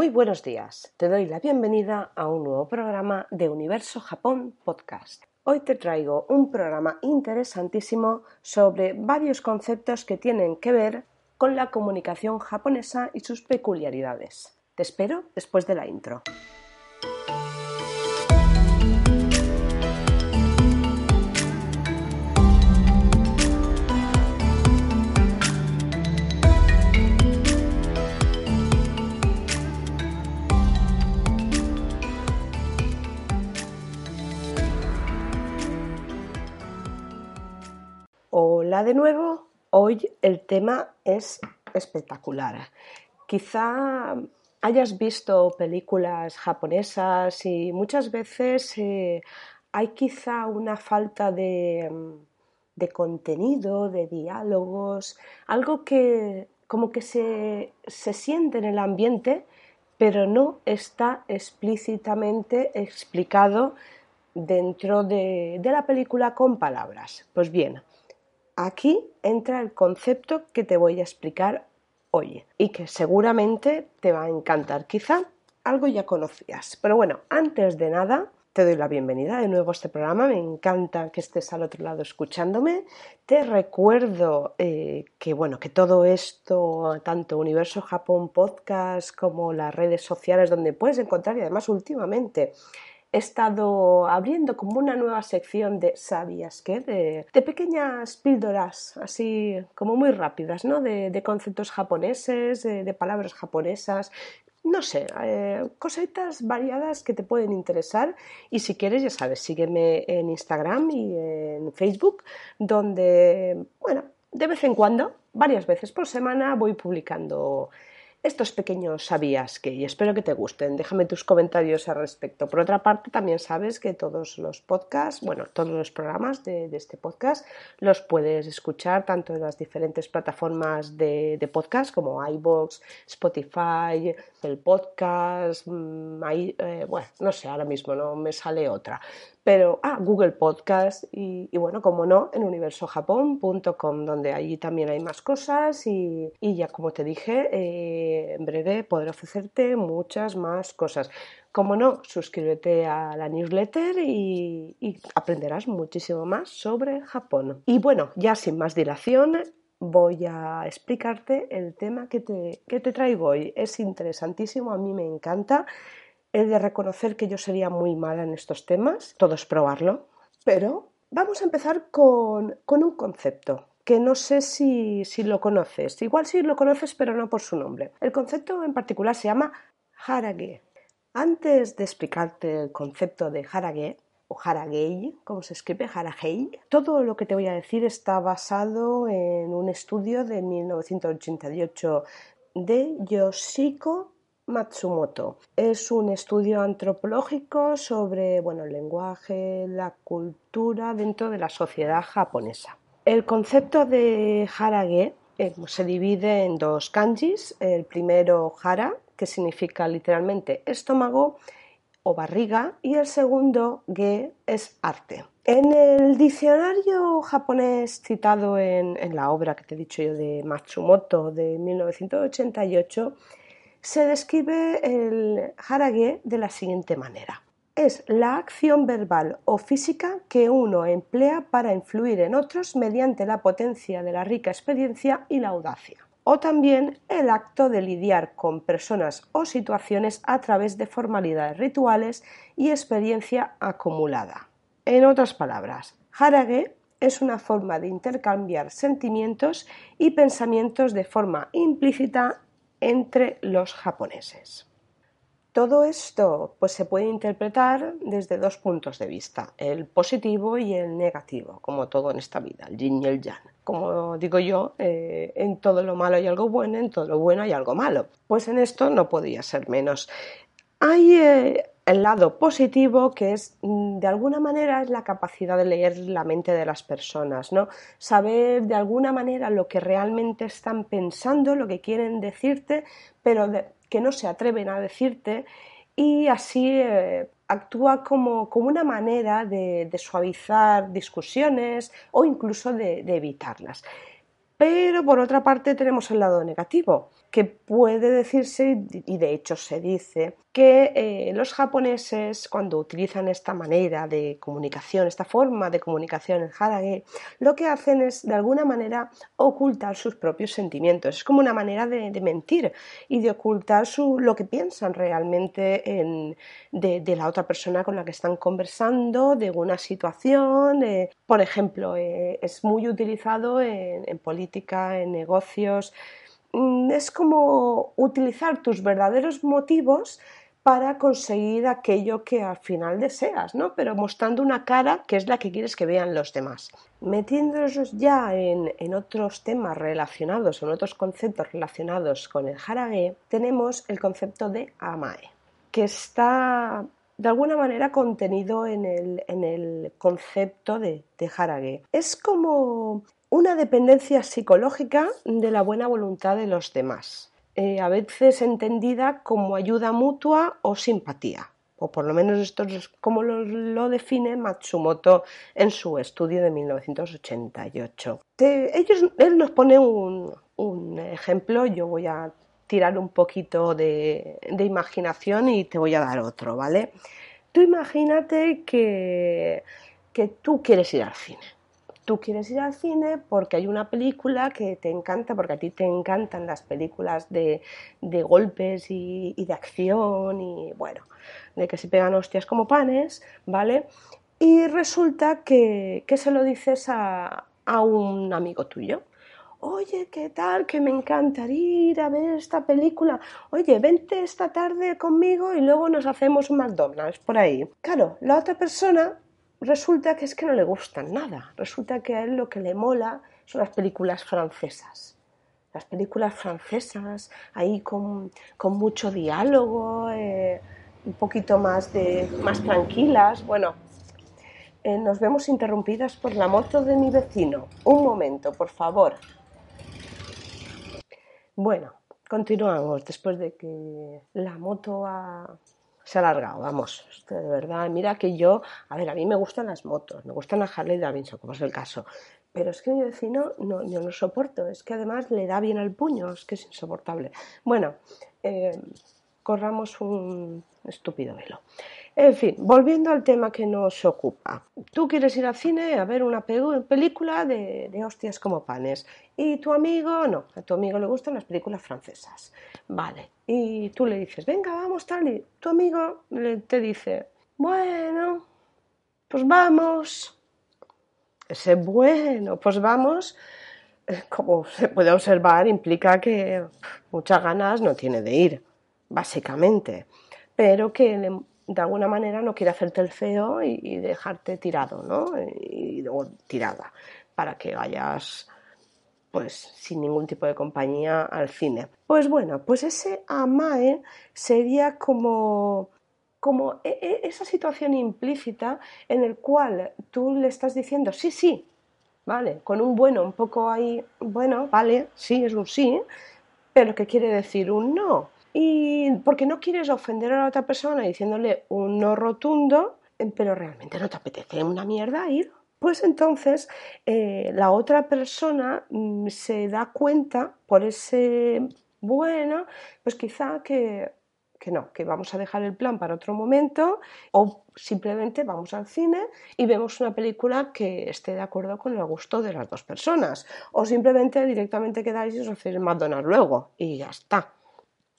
Muy buenos días, te doy la bienvenida a un nuevo programa de Universo Japón Podcast. Hoy te traigo un programa interesantísimo sobre varios conceptos que tienen que ver con la comunicación japonesa y sus peculiaridades. Te espero después de la intro. Hola de nuevo. Hoy el tema es espectacular. Quizá hayas visto películas japonesas y muchas veces eh, hay quizá una falta de, contenido, de diálogos, algo que como que se, se siente en el ambiente, pero no está explícitamente explicado dentro de, de la película con palabras. Pues bien, Aquí entra el concepto que te voy a explicar hoy y que seguramente te va a encantar. Quizá algo ya conocías. Pero bueno, antes de nada, te doy la bienvenida de nuevo a este programa. Me encanta que estés al otro lado escuchándome. Te recuerdo eh, que bueno, que todo esto, tanto Universo Japón Podcast como las redes sociales donde puedes encontrar y además últimamente he estado abriendo como una nueva sección de ¿sabías qué? De, pequeñas píldoras, así como muy rápidas, ¿no? De, conceptos japoneses, de, palabras japonesas, no sé, eh, cositas variadas que te pueden interesar y si quieres, ya sabes, sígueme en Instagram y en Facebook, donde, bueno, de vez en cuando, varias veces por semana, voy publicando estos pequeños sabías que y espero que te gusten. Déjame tus comentarios al respecto. Por otra parte, también sabes que todos los podcasts, bueno, todos los programas de, este podcast los puedes escuchar tanto en las diferentes plataformas de, podcast como iBox, Spotify, el podcast, mm, eh, bueno, no sé, ahora mismo no me sale otra pero ah, Google Podcast y, bueno, como no, en universojapón.com, donde allí también hay más cosas y, ya como te dije, eh, en breve podré ofrecerte muchas más cosas. Como no, suscríbete a la newsletter y, aprenderás muchísimo más sobre Japón. Y bueno, ya sin más dilación, voy a explicarte el tema que te, que te traigo hoy. Es interesantísimo, a mí me encanta He de reconocer que yo sería muy mala en estos temas, todo es probarlo, pero vamos a empezar con, un concepto que no sé si, lo conoces, igual sí lo conoces pero no por su nombre. El concepto en particular se llama harage. Antes de explicarte el concepto de harage, o haragei, como se escribe, haragei. Todo lo que te voy a decir está basado en un estudio de 1988 de Yoshiko Matsumoto. Es un estudio antropológico sobre bueno, el lenguaje, la cultura dentro de la sociedad japonesa. El concepto de harage eh, se divide en dos kanjis. El primero hara, que significa literalmente estómago o barriga, y el segundo ge es arte. En el diccionario japonés citado en, en la obra que te he dicho yo de Matsumoto de 1988, se describe el harage de la siguiente manera. Es la acción verbal o física que uno emplea para influir en otros mediante la potencia de la rica experiencia y la audacia. O también el acto de lidiar con personas o situaciones a través de formalidades rituales y experiencia acumulada. En otras palabras, harage es una forma de intercambiar sentimientos y pensamientos de forma implícita entre los japoneses. Todo esto pues, se puede interpretar desde dos puntos de vista, el positivo y el negativo, como todo en esta vida, el yin y el yang. Como digo yo, eh, en todo lo malo hay algo bueno, en todo lo bueno hay algo malo. Pues en esto no podía ser menos. Hay eh, el lado positivo que es mm, de alguna manera es la capacidad de leer la mente de las personas, ¿no? Saber de alguna manera lo que realmente están pensando, lo que quieren decirte, pero que no se atreven a decirte y así eh, actúa como, una manera de, suavizar discusiones o incluso de evitarlas. Pero por otra parte tenemos el lado negativo, que puede decirse, y de hecho se dice, que eh, los japoneses cuando utilizan esta manera de comunicación, esta forma de comunicación en harage, lo que hacen es de alguna manera ocultar sus propios sentimientos. Es como una manera de, mentir y de ocultar lo que piensan realmente de, la otra persona con la que están conversando, de una situación. por ejemplo, eh, es muy utilizado en política, en negocios. Es como utilizar tus verdaderos motivos para conseguir aquello que al final deseas, ¿no? Pero mostrando una cara que es la que quieres que vean los demás. Metiéndonos ya en, otros temas relacionados, en otros conceptos relacionados con el harage, tenemos el concepto de amae, que está de alguna manera contenido en el, concepto de, de. Es como una dependencia psicológica de la buena voluntad de los demás eh, a veces entendida como ayuda mutua o simpatía, o por lo menos esto es como lo, define Matsumoto en su estudio de 1988. ellos, él nos pone un, ejemplo, yo voy a tirar un poquito de, de imaginación y te voy a dar otro, ¿vale? Tú imagínate que, que tú quieres ir al cine tú quieres ir al cine porque hay una película que te encanta, porque a ti te encantan las películas de, golpes y, de acción y bueno, de que se pegan hostias como panes, ¿vale? Y resulta que, se lo dices a, un amigo tuyo. Oye, ¿qué tal? Que me encantaría ir a ver esta película. Oye, vente esta tarde conmigo y luego nos hacemos un McDonald's por ahí. Claro, la otra persona resulta que es que no le gustan nada. Resulta que a él lo que le mola son las películas francesas. Las películas francesas, ahí con, mucho diálogo, eh, un poquito más, de, más tranquilas. Bueno, eh, nos vemos interrumpidas por la moto de mi vecino. Un momento, por favor. Bueno, continuamos después de que la moto ha, se ha alargado, vamos, de verdad, mira que yo, a ver, a mí me gustan las motos, me gustan las Harley Davidson, como es el caso, pero es que mi vecino no, yo no soporto, es que además le da bien al puño, es que es insoportable. Bueno, eh, corramos un estúpido velo. En fin, volviendo al tema que nos ocupa. Tú quieres ir al cine a ver una película de, de, hostias como panes y tu amigo no, a tu amigo le gustan las películas francesas. Vale, y tú le dices, venga, vamos tal y tu amigo te dice, bueno, pues vamos. Ese bueno, pues vamos, eh, como se puede observar, implica que muchas ganas no tiene de ir, básicamente, pero que de alguna manera no quiere hacerte el feo y, dejarte tirado, ¿no? Y, tirada, para que vayas pues sin ningún tipo de compañía al cine. Pues bueno, pues ese amae sería como como e, e, esa situación implícita en el cual tú le estás diciendo sí, sí, vale, con un bueno un poco ahí, bueno, vale, sí, es un sí, pero que quiere decir un no. Y porque no quieres ofender a la otra persona diciéndole un no rotundo, pero realmente no te apetece una mierda ir pues entonces eh, la otra persona mm, se da cuenta por ese bueno, pues quizá que, que no, que vamos a dejar el plan para otro momento o simplemente vamos al cine y vemos una película que esté de acuerdo con el gusto de las dos personas o simplemente directamente quedáis y os hacéis McDonald's luego y ya está.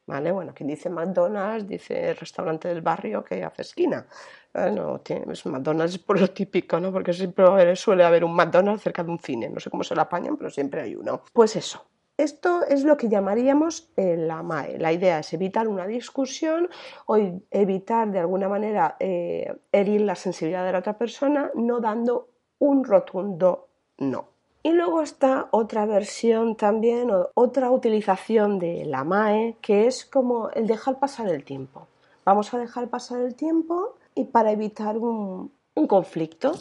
¿Vale? Bueno, quien dice McDonald's dice el restaurante del barrio que hace esquina. No, tiene, McDonald's es por lo típico, ¿no? Porque siempre suele haber un McDonald's cerca de un cine. No sé cómo se lo apañan, pero siempre hay uno. Pues eso. Esto es lo que llamaríamos la MAE. La idea es evitar una discusión o evitar de alguna manera eh, herir la sensibilidad de la otra persona, no dando un rotundo no. Y luego está otra versión también, otra utilización de la MAE, que es como el dejar pasar el tiempo. Vamos a dejar pasar el tiempo y para evitar un, conflicto.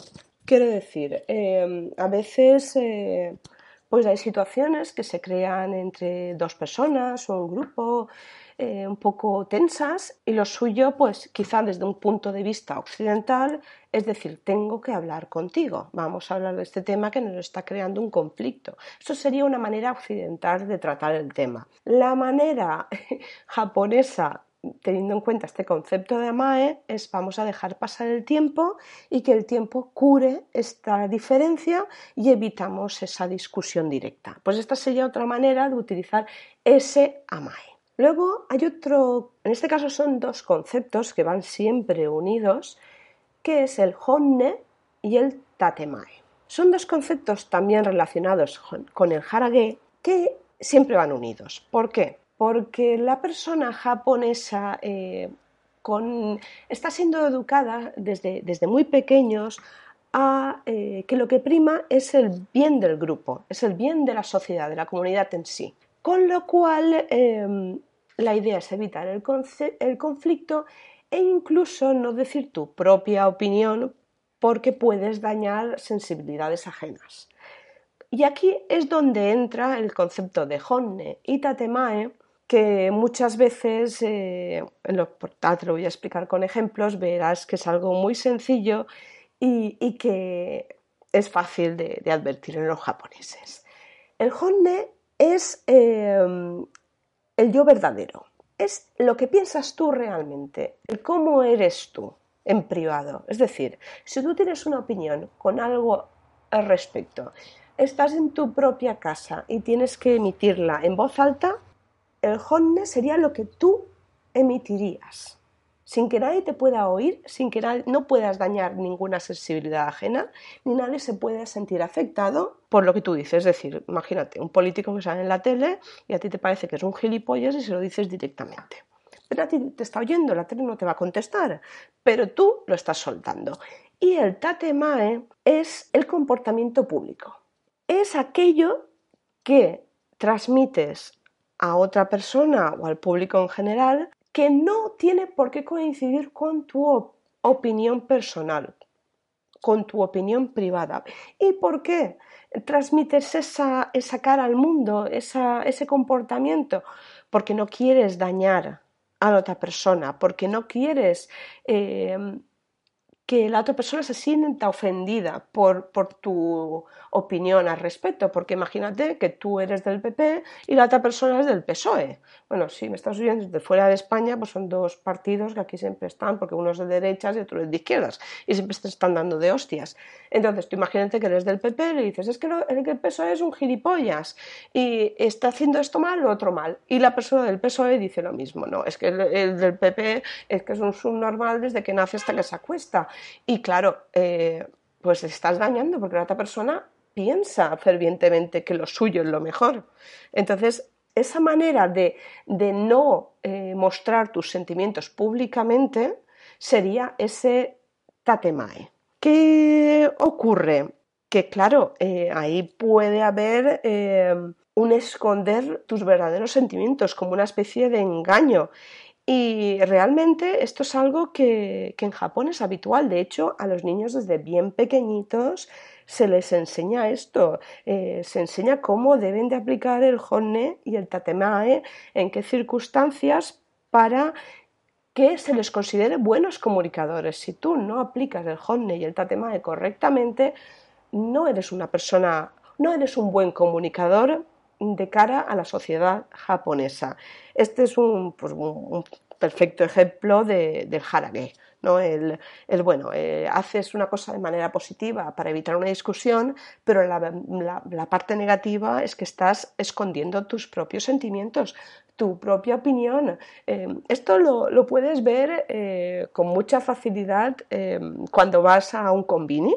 Quiero decir, eh, a veces eh, pues hay situaciones que se crean entre dos personas o un grupo eh, un poco tensas y lo suyo, pues quizá desde un punto de vista occidental, es decir, tengo que hablar contigo, vamos a hablar de este tema que nos está creando un conflicto. Eso sería una manera occidental de tratar el tema. La manera japonesa teniendo en cuenta este concepto de Amae, es vamos a dejar pasar el tiempo y que el tiempo cure esta diferencia y evitamos esa discusión directa. Pues esta sería otra manera de utilizar ese Amae. Luego hay otro, en este caso son dos conceptos que van siempre unidos, que es el honne y el tatemae. Son dos conceptos también relacionados con el harage que siempre van unidos. ¿Por qué? porque la persona japonesa eh, está siendo educada desde, muy pequeños a eh, que lo que prima es el bien del grupo, es el bien de la sociedad, de la comunidad en sí. Con lo cual, em, la idea es evitar el, el conflicto e incluso no decir tu propia opinión porque puedes dañar sensibilidades ajenas. Y aquí es donde entra el concepto de honne y tatemae, que muchas veces, eh, en lo, te lo voy a explicar con ejemplos, verás que es algo muy sencillo y, que es fácil de, advertir en los japoneses. El honne es em, el yo verdadero, es lo que piensas tú realmente, el cómo eres tú en privado. Es decir, si tú tienes una opinión con algo al respecto, estás en tu propia casa y tienes que emitirla en voz alta, el honne sería lo que tú emitirías, sin que nadie te pueda oír, sin que no puedas dañar ninguna sensibilidad ajena, ni nadie se pueda sentir afectado por lo que tú dices. Es decir, imagínate, un político que sale en la tele y a ti te parece que es un gilipollas y se lo dices directamente. Pero a ti te está oyendo, la tele no te va a contestar, pero tú lo estás soltando. Y el tatemae es el comportamiento público. Es aquello que transmites a otra persona o al público en general que no tiene por qué coincidir con tu opinión personal, con tu opinión privada. ¿Y por qué transmites esa, esa cara al mundo, ese comportamiento? Porque no quieres dañar a la otra persona, porque no quieres eh, que la otra persona se sienta ofendida por, por, tu opinión al respecto, porque imagínate que tú eres del PP y la otra persona es del PSOE. Bueno, si me estás oyendo desde fuera de España, pues son dos partidos que aquí siempre están, porque uno es de derechas y otro es de izquierdas, y siempre se están dando de hostias. Entonces, tú imagínate que eres del PP y le dices, es que el PSOE es un gilipollas y está haciendo esto mal o otro mal. Y la persona del PSOE dice lo mismo, no, es que el, del PP es que es un subnormal desde que nace hasta que se acuesta. Y claro, eh, pues estás dañando porque la otra persona piensa fervientemente que lo suyo es lo mejor. Entonces, esa manera de, no eh, mostrar tus sentimientos públicamente sería ese tatemae. ¿Qué ocurre? Que claro, eh, ahí puede haber un esconder tus verdaderos sentimientos como una especie de engaño y realmente esto es algo que, en Japón es habitual. De hecho, a los niños desde bien pequeñitos se les enseña esto. Eh, se enseña cómo deben de aplicar el honne y el tatemae, en qué circunstancias para que se les considere buenos comunicadores. Si tú no aplicas el honne y el tatemae correctamente, no eres una persona, no eres un buen comunicador de cara a la sociedad japonesa. Este es un, pues, perfecto ejemplo de, del harage. ¿no? El, bueno, eh, haces una cosa de manera positiva para evitar una discusión, pero la, parte negativa es que estás escondiendo tus propios sentimientos, tu propia opinión. Eh, esto lo, puedes ver eh, con mucha facilidad cuando vas a un convini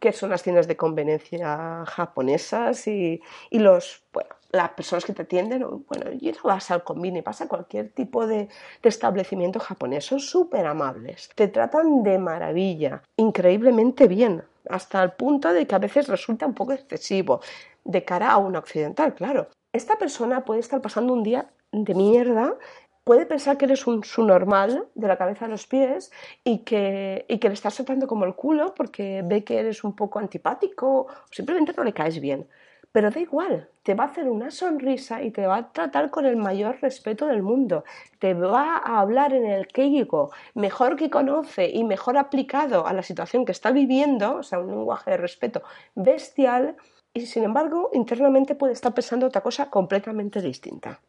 que son las tiendas de conveniencia japonesas y, y los, bueno, las personas que te atienden, bueno, y no vas al convini, vas a cualquier tipo de, establecimiento japonés, son súper amables, te tratan de maravilla, increíblemente bien, hasta el punto de que a veces resulta un poco excesivo de cara a un occidental, claro. Esta persona puede estar pasando un día de mierda puede pensar que eres un normal de la cabeza a los pies y que, y que le estás tratando como el culo porque ve que eres un poco antipático o simplemente no le caes bien pero da igual, te va a hacer una sonrisa y te va a tratar con el mayor respeto del mundo, te va a hablar en el queigo mejor que conoce y mejor aplicado a la situación que está viviendo, o sea, un lenguaje de respeto bestial, y sin embargo internamente puede estar pensando otra cosa completamente distinta.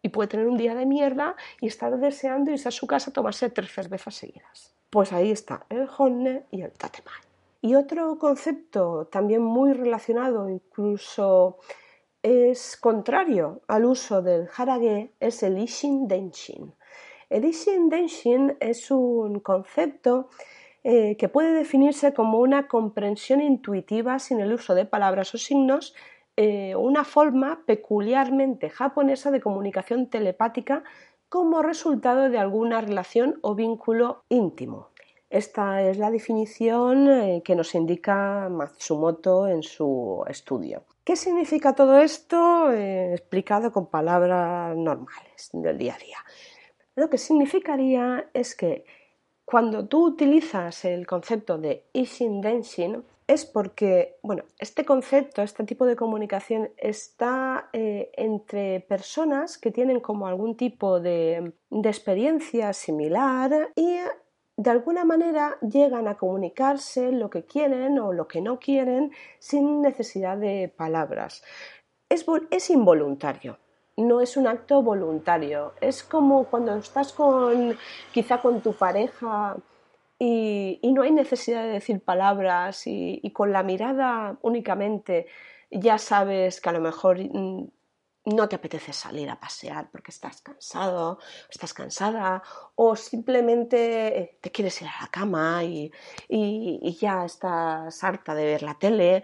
Y puede tener un día de mierda y estar deseando irse a su casa a tomarse tres cervezas seguidas. Pues ahí está el honne y el tatemai. Y otro concepto también muy relacionado, incluso es contrario al uso del harage, es el ishin denshin. El ishin denshin es un concepto eh, que puede definirse como una comprensión intuitiva sin el uso de palabras o signos, eh, una forma peculiarmente japonesa de comunicación telepática como resultado de alguna relación o vínculo íntimo. Esta es la definición eh, que nos indica Matsumoto en su estudio. ¿Qué significa todo esto? Eh, explicado con palabras normales del día a día. Lo que significaría es que cuando tú utilizas el concepto de Ishin Denshin es porque, bueno, este concepto, este tipo de comunicación está eh, entre personas que tienen como algún tipo de, de experiencia similar y de alguna manera llegan a comunicarse lo que quieren o lo que no quieren sin necesidad de palabras. Es, es involuntario, no es un acto voluntario. Es como cuando estás con quizá con tu pareja y, no hay necesidad de decir palabras y, y, con la mirada únicamente ya sabes que a lo mejor mm, no te apetece salir a pasear porque estás cansado, estás cansada, o simplemente eh, te quieres ir a la cama y, ya estás harta de ver la tele,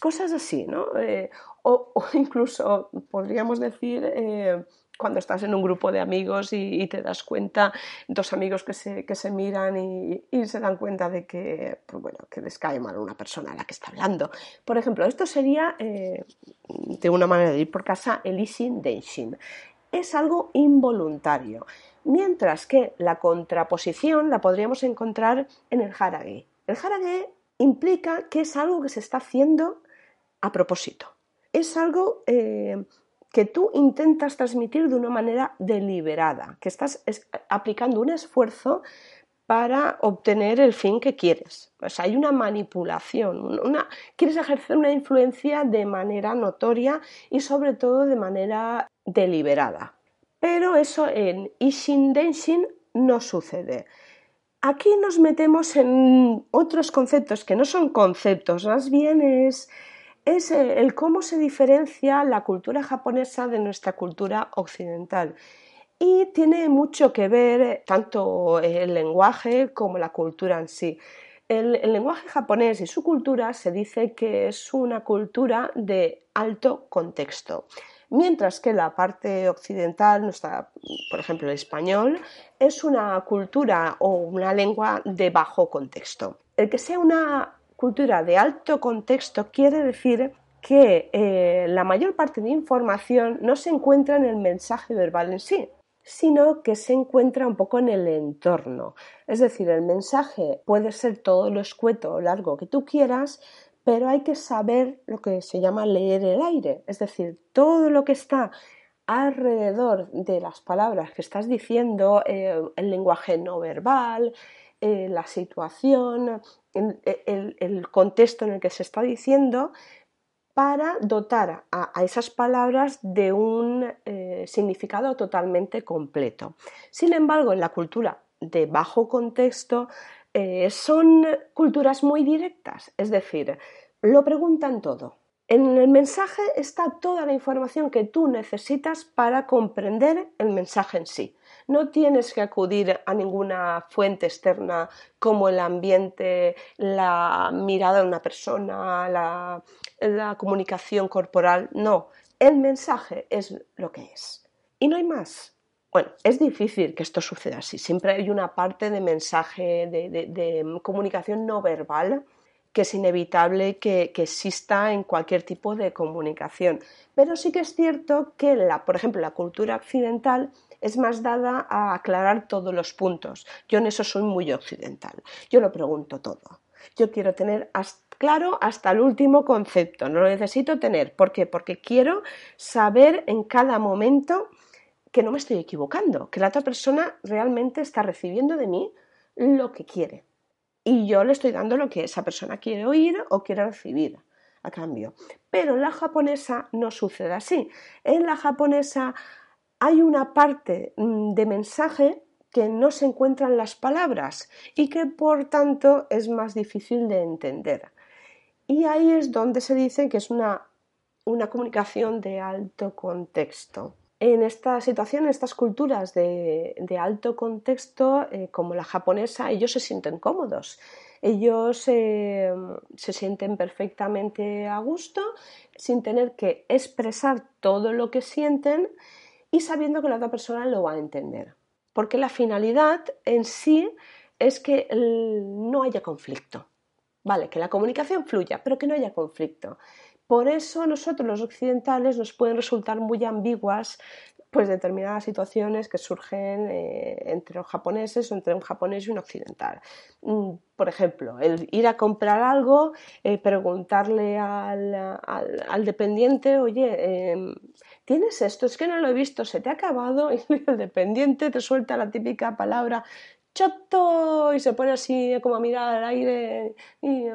cosas así, ¿no? Eh, o, incluso podríamos decir eh, cuando estás en un grupo de amigos y, te das cuenta, dos amigos que se, que se miran y, se dan cuenta de que, pues bueno, que les cae mal una persona a la que está hablando. Por ejemplo, esto sería, eh, de una manera de ir por casa, el isin denshin. Es algo involuntario. Mientras que la contraposición la podríamos encontrar en el harage. El harage implica que es algo que se está haciendo a propósito. Es algo eh, que tú intentas transmitir de una manera deliberada, que estás aplicando un esfuerzo para obtener el fin que quieres. O sea, hay una manipulación, quieres ejercer una influencia de manera notoria y sobre todo de manera deliberada. Pero eso en Ishin Denshin no sucede. Aquí nos metemos en otros conceptos que no son conceptos, más bien es es eh, el cómo se diferencia la cultura japonesa de nuestra cultura occidental. Y tiene mucho que ver eh, tanto el lenguaje como la cultura en sí. El, lenguaje japonés y su cultura se dice que es una cultura de alto contexto, mientras que la parte occidental, por ejemplo el español, es una cultura o una lengua de bajo contexto. El que sea una cultura de alto contexto quiere decir que eh, la mayor parte de información no se encuentra en el mensaje verbal en sí, sino que se encuentra un poco en el entorno. Es decir, el mensaje puede ser todo lo escueto o largo que tú quieras, pero hay que saber lo que se llama leer el aire, es decir, todo lo que está alrededor de las palabras que estás diciendo, eh, el lenguaje no verbal, eh, la situación, el, contexto en el que se está diciendo para dotar a, esas palabras de un eh, significado totalmente completo. Sin embargo, en la cultura de bajo contexto eh, son culturas muy directas, es decir, lo preguntan todo. En el mensaje está toda la información que tú necesitas para comprender el mensaje en sí. No tienes que acudir a ninguna fuente externa como el ambiente, la mirada de una persona, la, comunicación corporal. No, el mensaje es lo que es. Y no hay más. Bueno, es difícil que esto suceda así. Siempre hay una parte de mensaje, de, comunicación no verbal, que es inevitable que, que, exista en cualquier tipo de comunicación. Pero sí que es cierto que, la, por ejemplo, la cultura occidental es más dada a aclarar todos los puntos. Yo en eso soy muy occidental. Yo lo pregunto todo. Yo quiero tener claro hasta el último concepto, no lo necesito tener. ¿Por qué? Porque quiero saber en cada momento que no me estoy equivocando, que la otra persona realmente está recibiendo de mí lo que quiere. Y yo le estoy dando lo que esa persona quiere oír o quiere recibir a cambio. Pero en la japonesa no sucede así. En la japonesa hay una parte mm, de mensaje que no se encuentran las palabras y que por tanto es más difícil de entender. Y ahí es donde se dice que es una, una comunicación de alto contexto. En esta situación, en estas culturas de, alto contexto, eh, como la japonesa, ellos se sienten cómodos. Ellos eh, se sienten perfectamente a gusto sin tener que expresar todo lo que sienten y sabiendo que la otra persona lo va a entender porque la finalidad en sí es que no haya conflicto. Vale, que la comunicación fluya, pero que no haya conflicto. Por eso a nosotros los occidentales nos pueden resultar muy ambiguas pues determinadas situaciones que surgen eh, entre los japoneses o entre un japonés y un occidental. Mm, por ejemplo, el ir a comprar algo, eh, preguntarle al, dependiente, oye, em, ¿tienes esto? Es que no lo he visto, se te ha acabado y el dependiente te suelta la típica palabra choto y se pone así como a mirar al aire y,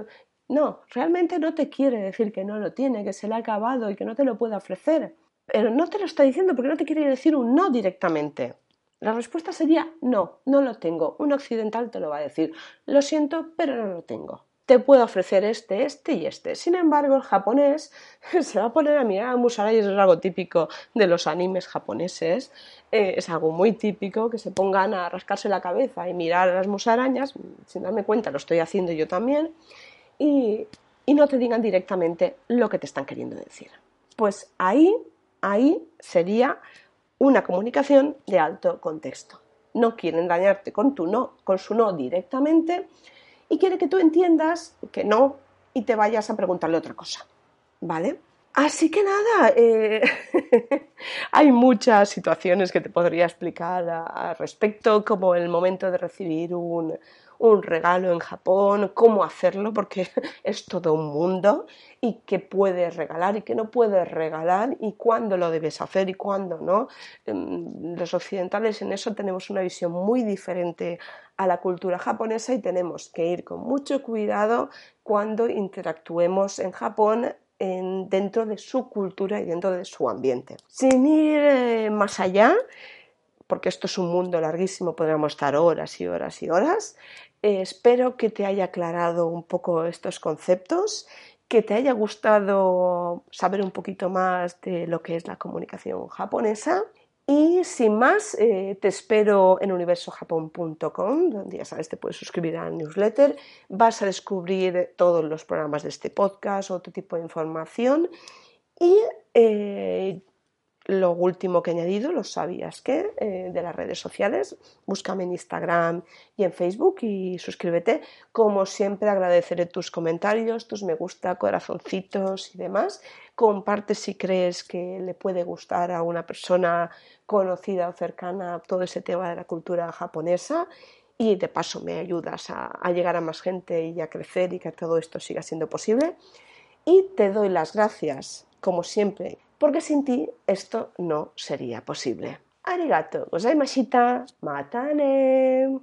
no, realmente no te quiere decir que no lo tiene, que se le ha acabado y que no te lo puede ofrecer. Pero no te lo está diciendo porque no te quiere decir un no directamente. La respuesta sería no, no lo tengo. Un occidental te lo va a decir. Lo siento, pero no lo tengo. Te puedo ofrecer este, este y este. Sin embargo, el japonés se va a poner a mirar a musarañas, es algo típico de los animes japoneses. Eh, es algo muy típico que se pongan a rascarse la cabeza y mirar a las musarañas. Sin darme cuenta, lo estoy haciendo yo también y, no te digan directamente lo que te están queriendo decir. Pues ahí, ahí sería una comunicación de alto contexto. No quieren dañarte con tu no, con su no directamente y quiere que tú entiendas que no y te vayas a preguntarle otra cosa. ¿Vale? Así que nada, eh, hay muchas situaciones que te podría explicar al respecto, como el momento de recibir un, un regalo en Japón, cómo hacerlo, porque es todo un mundo, y qué puedes regalar y qué no puedes regalar, y cuándo lo debes hacer y cuándo no. Em, los occidentales en eso tenemos una visión muy diferente a la cultura japonesa y tenemos que ir con mucho cuidado cuando interactuemos en Japón dentro de su cultura y dentro de su ambiente. Sin ir eh, más allá, porque esto es un mundo larguísimo, podríamos estar horas y horas y horas. Eh, espero que te haya aclarado un poco estos conceptos, que te haya gustado saber un poquito más de lo que es la comunicación japonesa. Y sin más, eh, te espero en universojapón.com, donde ya sabes, te puedes suscribir al newsletter. Vas a descubrir todos los programas de este podcast, otro tipo de información. Y eh, lo último que he añadido, lo sabías que, eh, de las redes sociales. Búscame en Instagram y en Facebook y suscríbete. Como siempre, agradeceré tus comentarios, tus me gusta, corazoncitos y demás. Comparte si crees que le puede gustar a una persona conocida o cercana todo ese tema de la cultura japonesa. Y de paso me ayudas a, a llegar a más gente y a crecer y que todo esto siga siendo posible. Y te doy las gracias, como siempre, porque sin ti esto no sería posible. Arigato gozaimashita. Matane.